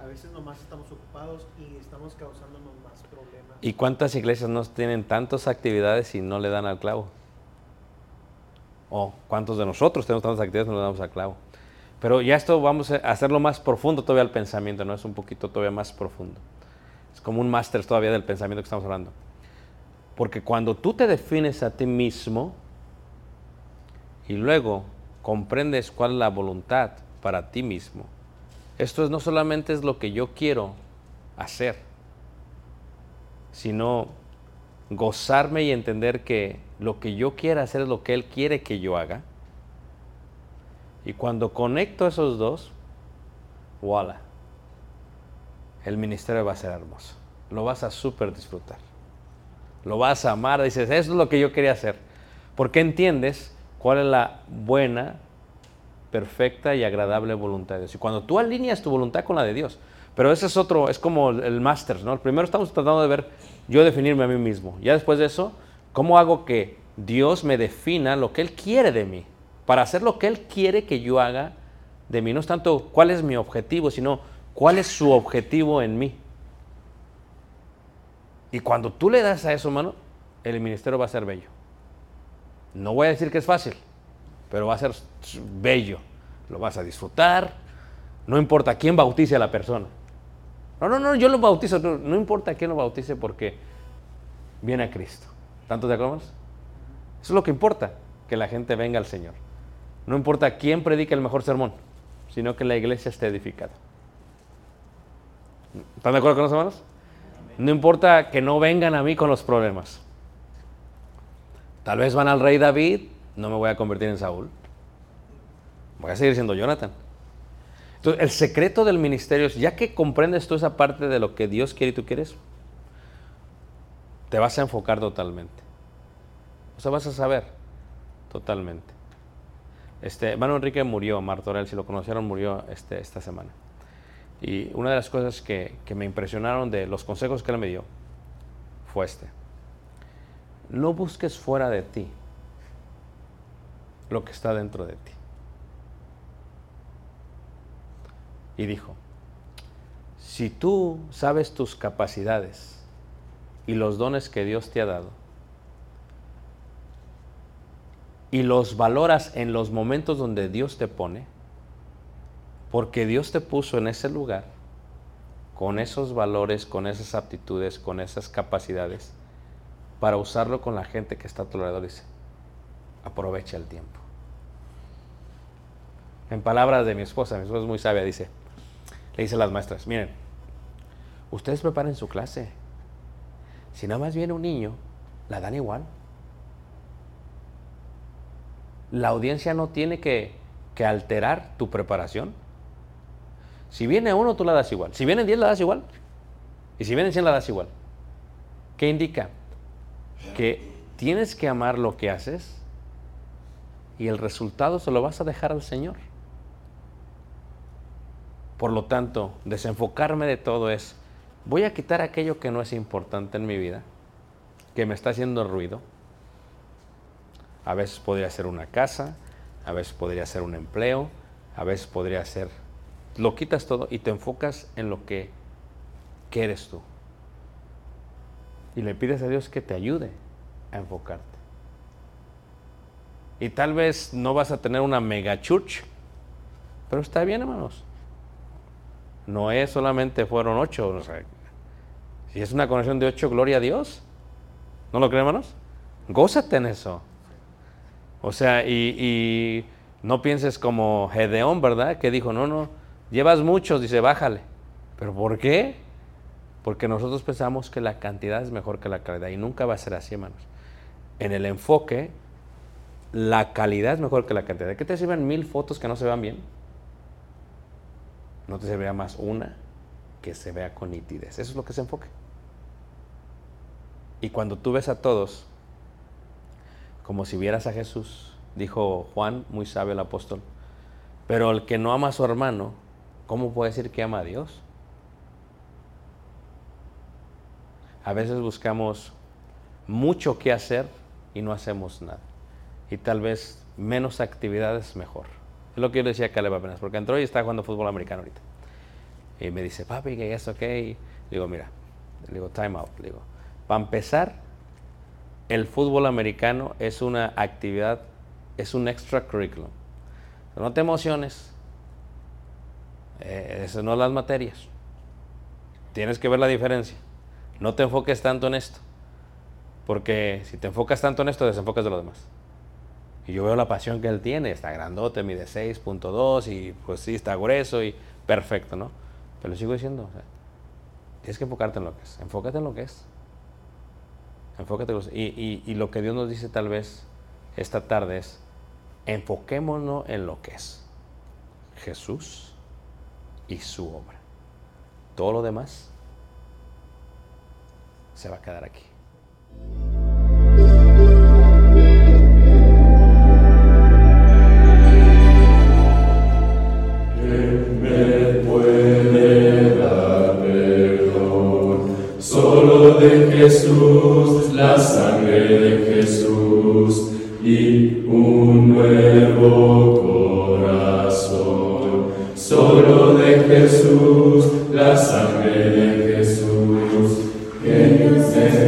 a veces nomás estamos ocupados y estamos causándonos más problemas. ¿Y cuántas iglesias no tienen tantas actividades y no le dan al clavo? ¿O cuántos de nosotros tenemos tantas actividades y no le damos al clavo? Pero ya esto vamos a hacerlo más profundo todavía el pensamiento, ¿no? Es un poquito todavía más profundo. Es como un máster todavía del pensamiento que estamos hablando. Porque cuando tú te defines a ti mismo y luego comprendes cuál es la voluntad para ti mismo, esto es, no solamente es lo que yo quiero hacer, sino gozarme y entender que lo que yo quiero hacer es lo que Él quiere que yo haga. Y cuando conecto esos dos, voilà, el ministerio va a ser hermoso. Lo vas a súper disfrutar. Lo vas a amar. Dices, eso es lo que yo quería hacer. Porque entiendes cuál es la buena, perfecta y agradable voluntad de Dios. Y cuando tú alineas tu voluntad con la de Dios, pero ese es otro, es como el, el máster, ¿no? Primero estamos tratando de ver, yo definirme a mí mismo. Ya después de eso, ¿cómo hago que Dios me defina lo que Él quiere de mí? Para hacer lo que Él quiere que yo haga de mí. No es tanto cuál es mi objetivo, sino cuál es su objetivo en mí. Y cuando tú le das a eso, hermano, el ministerio va a ser bello. No voy a decir que es fácil, pero va a ser bello. Lo vas a disfrutar. No importa quién bautice a la persona. No, no, no, yo lo bautizo. No, no importa quién lo bautice porque viene a Cristo. ¿Tanto acuerdo? Eso es lo que importa, que la gente venga al Señor. No importa quién predique el mejor sermón, sino que la iglesia esté edificada. ¿Están de acuerdo con los hermanos? No importa que no vengan a mí con los problemas. Tal vez van al rey David, no me voy a convertir en Saúl. Voy a seguir siendo Jonathan. Entonces, el secreto del ministerio es, ya que comprendes tú esa parte de lo que Dios quiere y tú quieres, te vas a enfocar totalmente. O sea, vas a saber totalmente. Este, hermano Enrique murió, Martorell, si lo conocieron, murió este, esta semana. Y una de las cosas que, que me impresionaron de los consejos que él me dio fue este. No busques fuera de ti lo que está dentro de ti. Y dijo, si tú sabes tus capacidades y los dones que Dios te ha dado, y los valoras en los momentos donde Dios te pone, porque Dios te puso en ese lugar, con esos valores, con esas aptitudes, con esas capacidades, para usarlo con la gente que está a tu alrededor, dice, aprovecha el tiempo. En palabras de mi esposa, mi esposa es muy sabia, dice, le dice a las maestras, miren, ustedes preparen su clase. Si nada más viene un niño, la dan igual. La audiencia no tiene que, que alterar tu preparación. Si viene uno, tú la das igual. Si vienen 10, la das igual. Y si vienen 100, la das igual. ¿Qué indica? Que tienes que amar lo que haces y el resultado se lo vas a dejar al Señor. Por lo tanto, desenfocarme de todo es, voy a quitar aquello que no es importante en mi vida, que me está haciendo ruido. A veces podría ser una casa, a veces podría ser un empleo, a veces podría ser... Lo quitas todo y te enfocas en lo que, que eres tú. Y le pides a Dios que te ayude a enfocarte. Y tal vez no vas a tener una mega church, pero está bien, hermanos. Noé solamente fueron ocho. O sea, si es una conexión de ocho, gloria a Dios. ¿No lo creen, hermanos? Gózate en eso. O sea, y, no pienses como Gedeón, ¿verdad? Que dijo, no, no, llevas muchos, dice, bájale. ¿Pero por qué? Porque nosotros pensamos que la cantidad es mejor que la calidad y nunca va a ser así, hermanos. En el enfoque, la calidad es mejor que la cantidad. ¿De qué te sirven mil fotos que no se vean bien? ¿No te serviría más una que se vea con nitidez. Eso es lo que se enfoque. Y cuando tú ves a todos como si vieras a Jesús, dijo Juan, muy sabio el apóstol, pero el que no ama a su hermano, ¿cómo puede decir que ama a Dios? A veces buscamos mucho que hacer y no hacemos nada. Y tal vez menos actividades mejor. Es lo que yo le decía a Caleb apenas, porque entró y está jugando fútbol americano ahorita. Y me dice, papi, que es ok. Le digo, mira, le digo, time out. Le digo, para empezar, el fútbol americano es una actividad, es un extracurriculum. No te emociones. Eh, esas no las materias. Tienes que ver la diferencia. No te enfoques tanto en esto. Porque si te enfocas tanto en esto, desenfocas de lo demás. Y yo veo la pasión que él tiene. Está grandote, mide 6.2 y pues sí, está grueso y perfecto, ¿no? Pero sigo diciendo, tienes que enfocarte en lo que es. Enfócate en lo que es. Enfócate en lo y, y, y lo que Dios nos dice tal vez esta tarde es, enfoquémonos en lo que es. Jesús y su obra. Todo lo demás se va a quedar aquí. Jesús,